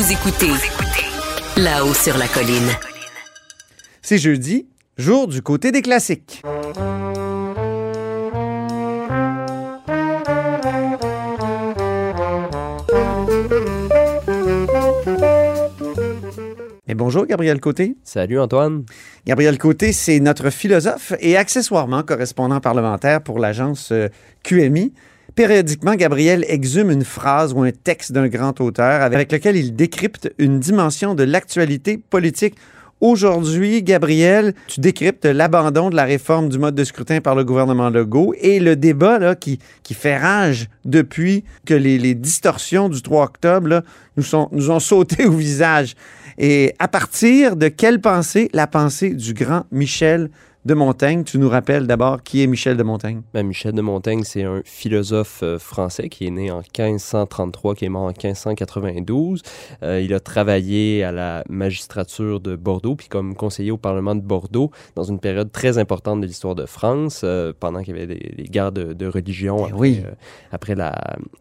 Vous écoutez là-haut sur la colline. C'est jeudi, jour du côté des classiques. Et bonjour Gabriel Côté. Salut Antoine. Gabriel Côté, c'est notre philosophe et accessoirement correspondant parlementaire pour l'agence euh, QMI. Périodiquement, Gabriel exhume une phrase ou un texte d'un grand auteur avec lequel il décrypte une dimension de l'actualité politique. Aujourd'hui, Gabriel, tu décryptes l'abandon de la réforme du mode de scrutin par le gouvernement Legault et le débat qui, fait rage depuis que les, distorsions du 3 octobre nous, nous ont sauté au visage. Et à partir de quelle pensée? La pensée du grand Michel de Montaigne. Tu nous rappelles d'abord qui est Michel de Montaigne? Ben, Michel de Montaigne, c'est un philosophe euh, français qui est né en 1533, qui est mort en 1592. Euh, il a travaillé à la magistrature de Bordeaux, puis comme conseiller au Parlement de Bordeaux dans une période très importante de l'histoire de France, euh, pendant qu'il y avait des, des guerres de, de religion Eh après, oui. après la,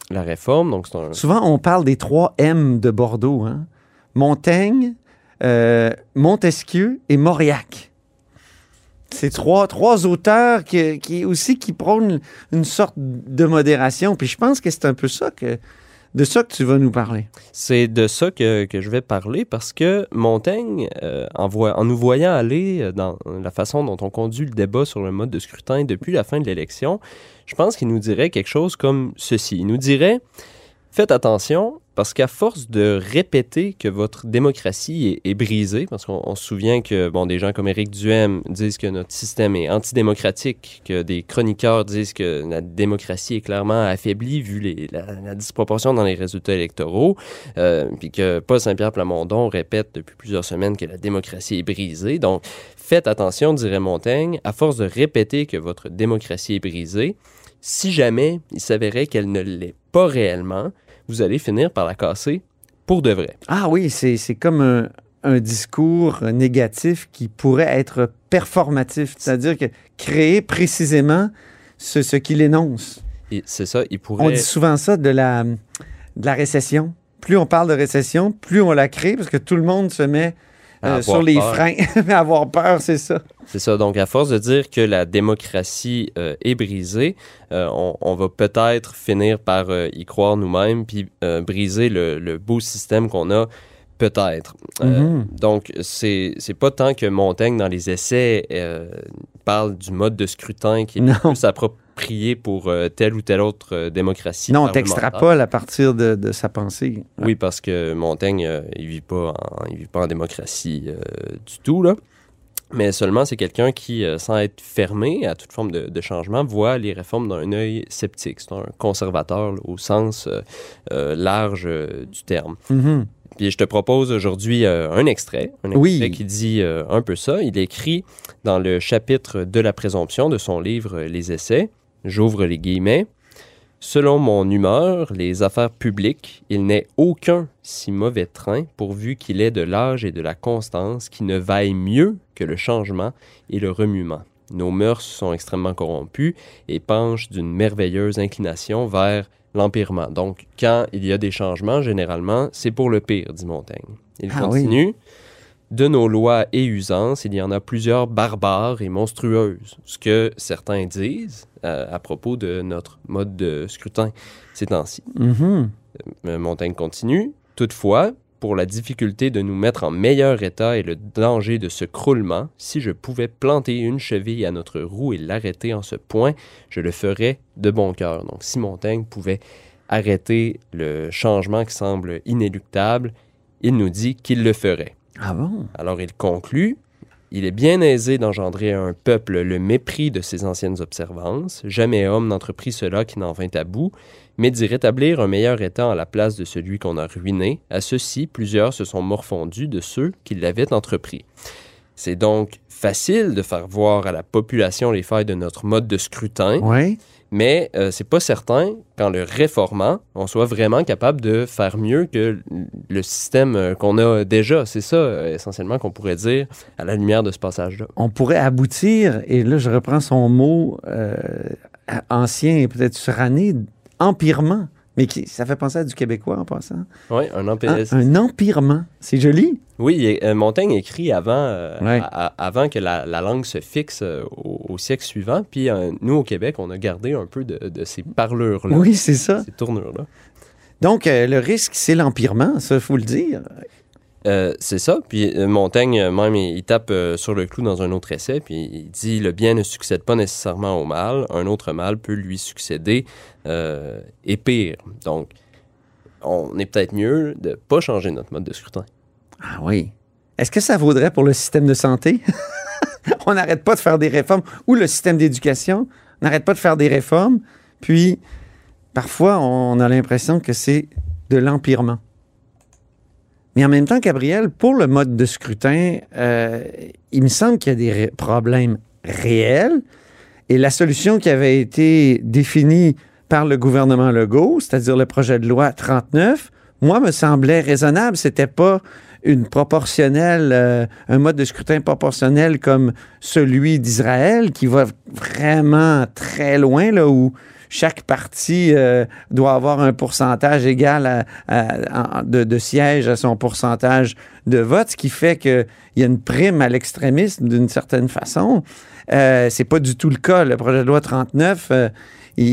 la réforme. Donc, c'est un... Souvent, on parle des trois M de Bordeaux. Hein? Montaigne, Montesquieu et Mauriac. C'est trois, auteurs qui, aussi qui prônent une sorte de modération. Puis je pense que c'est un peu ça que de ça que tu vas nous parler. C'est de ça que, je vais parler parce que Montaigne, euh, en, en nous voyant aller euh, dans la façon dont on conduit le débat sur le mode de scrutin depuis la fin de l'élection, je pense qu'il nous dirait quelque chose comme ceci. Il nous dirait, faites attention parce qu'à force de répéter que votre démocratie est, brisée, parce qu'on on se souvient que bon, des gens comme Éric Duhem disent que notre système est antidémocratique, que des chroniqueurs disent que la démocratie est clairement affaiblie vu la disproportion dans les résultats électoraux, euh, puis que Paul Saint-Pierre Plamondon répète depuis plusieurs semaines que la démocratie est brisée. Donc, faites attention, dirait Montaigne, à force de répéter que votre démocratie est brisée, si jamais il s'avérait qu'elle ne l'est pas réellement, vous allez finir par la casser pour de vrai. Ah oui, c'est comme un, un discours négatif qui pourrait être performatif, c'est-à-dire que créer précisément ce, ce qu'il énonce. C'est ça, il pourrait... On dit souvent ça de la, de la récession. Plus on parle de récession, plus on la crée parce que tout le monde se met euh, sur les peur. freins. Mais avoir peur, c'est ça. C'est ça. Donc, à force de dire que la démocratie euh, est brisée, euh, on, on va peut-être finir par y croire nous-mêmes, puis briser le, le beau système qu'on a, peut-être. Mhm. donc, c'est c'est pas tant que Montaigne, dans les essais, parle du mode de scrutin qui est Non. plus approprié pour euh, telle ou telle autre euh, démocratie. Non, on t'extrapole à partir de, de sa pensée. Oui, parce que Montaigne, euh, il vit pas en, il vit pas en démocratie du tout là. Mais seulement c'est quelqu'un qui, sans être fermé à toute forme de, de changement, voit les réformes d'un œil sceptique. C'est un conservateur là, au sens large du terme. Mhm. Puis je te propose aujourd'hui euh, un extrait, un Oui. extrait qui dit euh, un peu ça. Il écrit dans le chapitre de la présomption de son livre Les Essais, j'ouvre les guillemets, Selon mon humeur, les affaires publiques, il n'est aucun si mauvais train pourvu qu'il ait de l'âge et de la constance qui ne vaille mieux que le changement et le remuement. Nos mœurs sont extrêmement corrompues et penchent d'une merveilleuse inclination vers l'empirement. Donc, quand il y a des changements, généralement, c'est pour le pire, dit Montaigne. Il Ah oui. De nos lois et usances, il y en a plusieurs barbares et monstrueuses. Ce que certains disent euh, à propos de notre mode de scrutin ces temps-ci. Mhm. Euh, Montaigne continue. Toutefois, pour la difficulté de nous mettre en meilleur état et le danger de ce croulement, si je pouvais planter une cheville à notre roue et l'arrêter en ce point, je le ferais de bon cœur. Donc si Montaigne pouvait arrêter le changement qui semble inéluctable, il nous dit qu'il le ferait. Ah? Alors il conclut il est bien aisé d'engendrer à un peuple le mépris de ses anciennes observances. Jamais homme n'entreprit cela qui n'en vint à bout, mais d'y rétablir un meilleur état à la place de celui qu'on a ruiné. À ceci, plusieurs se sont morfondus de ceux qui l'avaient entrepris. C'est donc facile de faire voir à la population les failles de notre mode de scrutin, mais euh, c'est pas certain qu'en le réformant, on soit vraiment capable de faire mieux que le système euh, qu'on a déjà. C'est ça, euh, essentiellement, qu'on pourrait dire à la lumière de ce passage-là. On pourrait aboutir, et là, je reprends son mot euh, ancien et peut-être suranné, empirement. Mais qui, ça fait penser à du québécois en passant. Oui, un empire. un empirement. C'est joli. Oui, euh, Montaigne écrit avant, euh, Ouais. avant que la, la langue se fixe euh, au, au siècle suivant. Puis euh, nous, au Québec, on a gardé un peu de, de ces parlures-là, Oui, c'est ça. ces tournures-là. Donc, euh, le risque, c'est l'empirement, ça, il faut le dire. Euh, c'est ça. Puis euh, Montaigne, euh, même, il, tape sur le clou dans un autre essai, puis il dit Le bien ne succède pas nécessairement au mal. Un autre mal peut lui succéder et pire. Donc, on est peut-être mieux de pas changer notre mode de scrutin. Ah oui. Est-ce que ça vaudrait pour le système de santé? on n'arrête pas de faire des réformes. Ou le système d'éducation. On n'arrête pas de faire des réformes. Puis, parfois, on a l'impression que c'est de l'empirement. Mais en même temps, Gabriel, pour le mode de scrutin, euh, il me semble qu'il y a des problèmes réels. Et la solution qui avait été définie par le gouvernement Legault, c'est-à-dire le projet de loi 39, moi, me semblait raisonnable. C'était pas une proportionnelle, euh, un mode de scrutin proportionnel comme celui d'Israël, qui va vraiment très loin, là, où chaque parti euh, doit avoir un pourcentage égal à- à- de, de sièges à son pourcentage de vote, ce qui fait qu'il y a une prime à l'extrémisme d'une certaine façon. Euh, c'est pas du tout le cas. Le projet de loi 39, euh, il,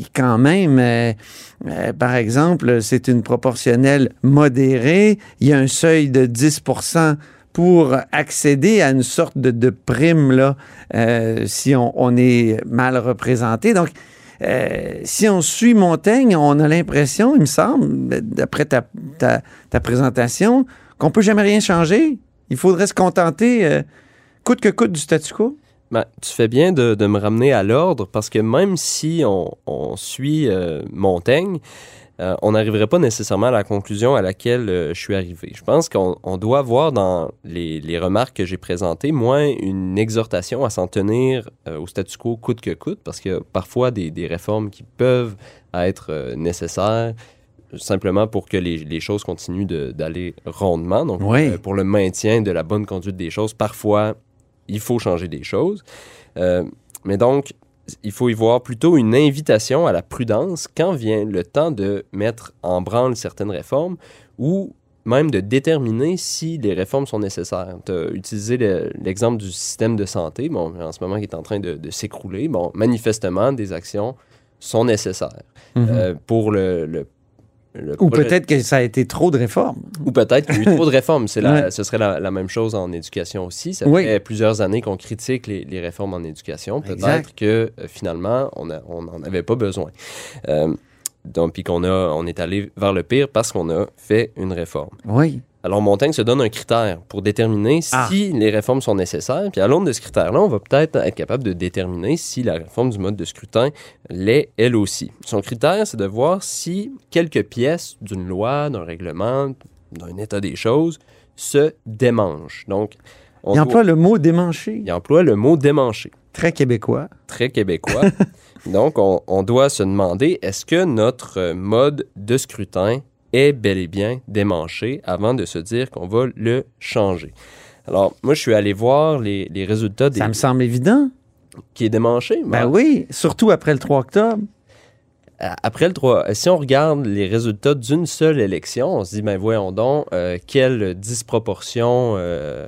il- quand même, euh, euh, par exemple, c'est une proportionnelle modérée. Il y a un seuil de 10% pour accéder à une sorte de, de prime là, euh, si on, on est mal représenté. Donc, euh, si on suit Montaigne, on a l'impression, il me semble, d'après ta, ta, ta présentation, qu'on peut jamais rien changer. Il faudrait se contenter, euh, coûte que coûte, du statu quo. Ben, tu fais bien de, de me ramener à l'ordre parce que même si on, on suit euh, Montaigne, euh, on n'arriverait pas nécessairement à la conclusion à laquelle euh, je suis arrivé. Je pense qu'on on doit voir dans les, les remarques que j'ai présentées, moins une exhortation à s'en tenir euh, au statu quo coûte que coûte, parce qu'il y a parfois des, des réformes qui peuvent être nécessaires simplement pour que les, les choses continuent d'aller rondement. Donc, Oui. pour le maintien de la bonne conduite des choses, parfois, il faut changer des choses. Mais donc, il faut y voir plutôt une invitation à la prudence quand vient le temps de mettre en branle certaines réformes ou même de déterminer si les réformes sont nécessaires. Tu as utilisé le- l'exemple du système de santé, bon, en ce moment qui est en train de, de s'écrouler. Bon, manifestement, des actions sont nécessaires. Euh, pour le, le- le Ou projet- peut-être que ça a été trop de réformes. ou peut-être qu'il y a eu trop de réformes. C'est la- Ouais. Ce serait la, la même chose en éducation aussi. Ça Oui. fait plusieurs années qu'on critique les, les réformes en éducation. Peut-être que euh, finalement, on n'en avait pas besoin. Euh, donc, puis qu'on a, on est allé vers le pire parce qu'on a fait une réforme. Oui. Alors, Montaigne se donne un critère pour déterminer si Ah. les réformes sont nécessaires. Puis, à l'aune de ce critère-là, on va peut-être être capable de déterminer si la réforme du mode de scrutin l'est elle aussi. Son critère, c'est de voir si quelques pièces d'une loi, d'un règlement, d'un état des choses se démangent. Donc, on Il doit- emploie le mot démanché. il emploie le mot démancher Très québécois. très québécois. Donc, on, on doit se demander, est-ce que notre mode de scrutin est bel et bien démanché avant de se dire qu'on va le changer? Alors, moi, je suis allé voir les, les résultats des, Ça me semble évident. qui est démanché. Ben Bon, oui, surtout après le 3 octobre. Après le 3, si on regarde les résultats d'une seule élection, on se dit, ben voyons donc, euh, quelle disproportion euh,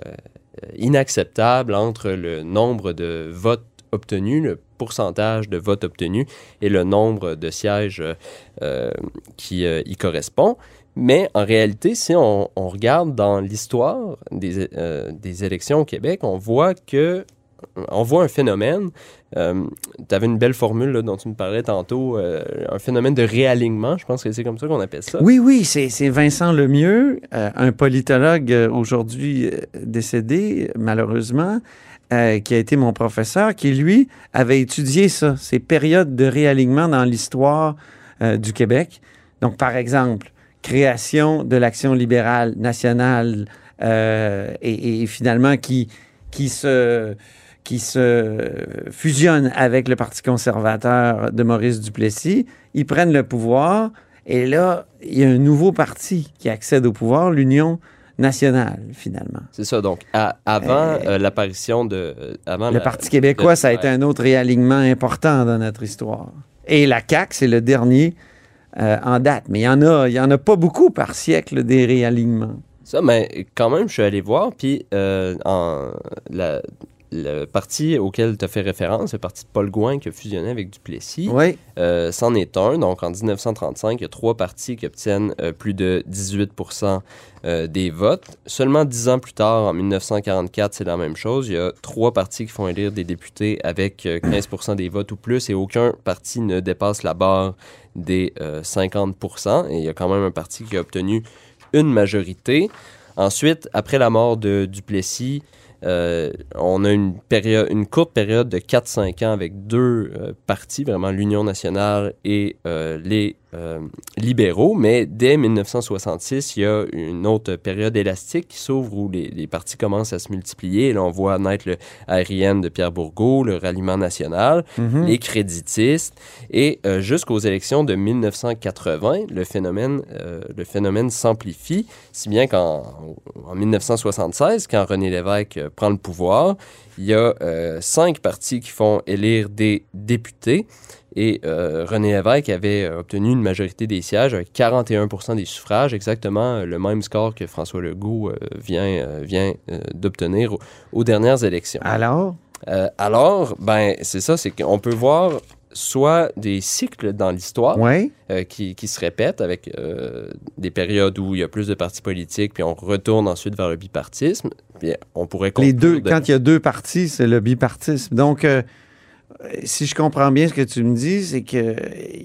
inacceptable entre le nombre de votes obtenus, le pourcentage de votes obtenus et le nombre de sièges euh, qui euh, y correspond. Mais en réalité, si on, regarde dans l'histoire des, euh, des élections au Québec, on voit que on voit un phénomène. Tu avais une belle formule là, dont tu me parlais tantôt, un phénomène de réalignement. Je pense que c'est comme ça qu'on appelle ça. Oui, oui, c'est Vincent Lemieux, un politologue aujourd'hui décédé, malheureusement, euh, qui a été mon professeur, qui, lui, avait étudié ça, ces périodes de réalignement dans l'histoire euh, du Québec. Donc, par exemple, création de l'Action libérale nationale euh, et, et finalement qui, qui se qui se fusionne avec le Parti conservateur de Maurice Duplessis. Ils prennent le pouvoir et là, il y a un nouveau parti qui accède au pouvoir, l'Union nationale, finalement. C'est ça. Donc, à- avant Euh, euh, l'apparition de. euh, avant Le la- Parti québécois, de- ça a été un autre réalignement important dans notre histoire. Et la CAQ, c'est le dernier euh, en date. Mais il y en a, il y en a pas beaucoup par siècle des réalignements. Ça, mais quand même, je suis allé voir, puis euh, en, la- le parti auquel tu as fait référence, le parti de Paul Gouin qui a fusionné avec Duplessis, Oui. euh, c'en est un. Donc, en 1935, il y a trois partis qui obtiennent euh, plus de 18% euh, des votes. Seulement dix ans plus tard, en 1944, c'est la même chose. Il y a trois partis qui font élire des députés avec euh, 15% des votes ou plus et aucun parti ne dépasse la barre des euh, 50% Et il y a quand même un parti qui a obtenu une majorité. Ensuite, après la mort de Duplessis, euh, on a une, période, une courte période de 4-5 ans avec deux euh, partis, vraiment l'Union nationale et euh, les euh, libéraux. Mais dès 1966, il y a une autre période élastique qui s'ouvre où les, les partis commencent à se multiplier. Et là, on voit naître le ARIN de Pierre Bourgault, le Ralliement national, Mhm. les créditistes. Et euh, jusqu'aux élections de 1980, le phénomène, euh, le phénomène s'amplifie, si bien qu'en en 1976, quand René Lévesque prend le pouvoir, il y a cinq partis qui font élire des députés. Et euh, René Lévesque avait euh, obtenu une majorité des sièges avec 41% des suffrages, exactement euh, le même score que François Legault vient, vient d'obtenir aux- aux dernières élections. Alors, alors, ben, c'est ça, c'est qu'on peut voir soit des cycles dans l'histoire euh, qui, qui se répètent avec euh, des périodes où il y a plus de partis politiques, puis on retourne ensuite vers le bipartisme. Puis on pourrait Les deux, de- quand il y a deux partis, c'est le bipartisme. Donc, euh, si je comprends bien ce que tu me dis, c'est que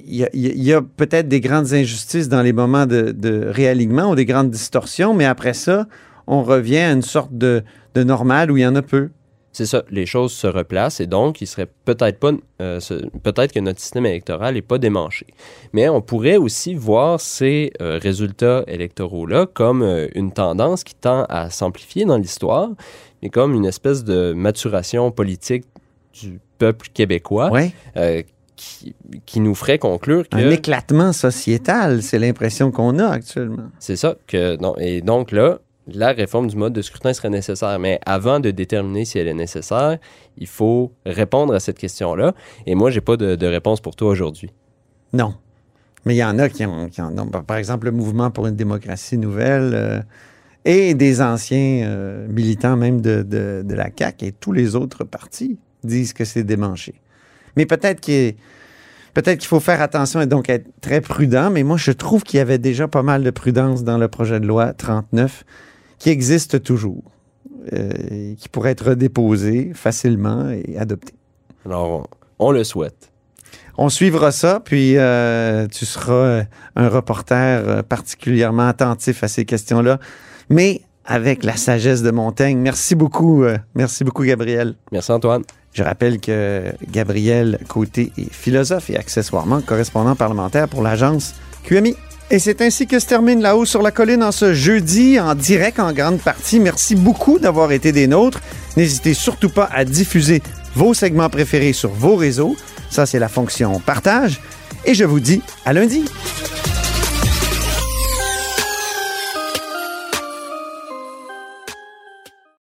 il y a, peut-être des grandes injustices dans les moments de, réalignement ou des grandes distorsions, mais après ça, on revient à une sorte de, normal où il y en a peu. C'est ça, les choses se replacent et donc il serait peut-être pas, euh, peut-être que notre système électoral n'est pas démanché. Mais on pourrait aussi voir ces euh, résultats électoraux-là comme euh, une tendance qui tend à s'amplifier dans l'histoire, mais comme une espèce de maturation politique du peuple québécois Ouais. euh, qui, qui nous ferait conclure que Un éclatement sociétal, c'est l'impression qu'on a actuellement. c'est ça que non et donc là la réforme du mode de scrutin serait nécessaire. Mais avant de déterminer si elle est nécessaire, il faut répondre à cette question-là. Et moi, j'ai pas de, de réponse pour toi aujourd'hui. Non. Mais il y en a qui, en- qui en ont. Par exemple, le mouvement pour une démocratie nouvelle euh, et des anciens euh, militants même de, de- de la CAQ et tous les autres partis disent que c'est démanché. Mais peut-être qu'il peut-être qu'il faut faire attention et donc être très prudent. Mais moi, je trouve qu'il y avait déjà pas mal de prudence dans le projet de loi 39 qui existe toujours, euh, et qui pourrait être redéposé facilement et adopté. Alors, on, on le souhaite. On suivra ça, puis euh, tu seras un reporter euh, particulièrement attentif à ces questions-là, mais avec la sagesse de Montaigne. Merci beaucoup, euh, merci beaucoup, Gabriel. Merci Antoine. Je rappelle que Gabriel Côté est philosophe et accessoirement correspondant parlementaire pour l'agence QMI. Et c'est ainsi que se termine La Haut sur la Colline en ce jeudi, en direct en grande partie. Merci beaucoup d'avoir été des nôtres. N'hésitez surtout pas à diffuser vos segments préférés sur vos réseaux. Ça, c'est la fonction partage. Et je vous dis à lundi.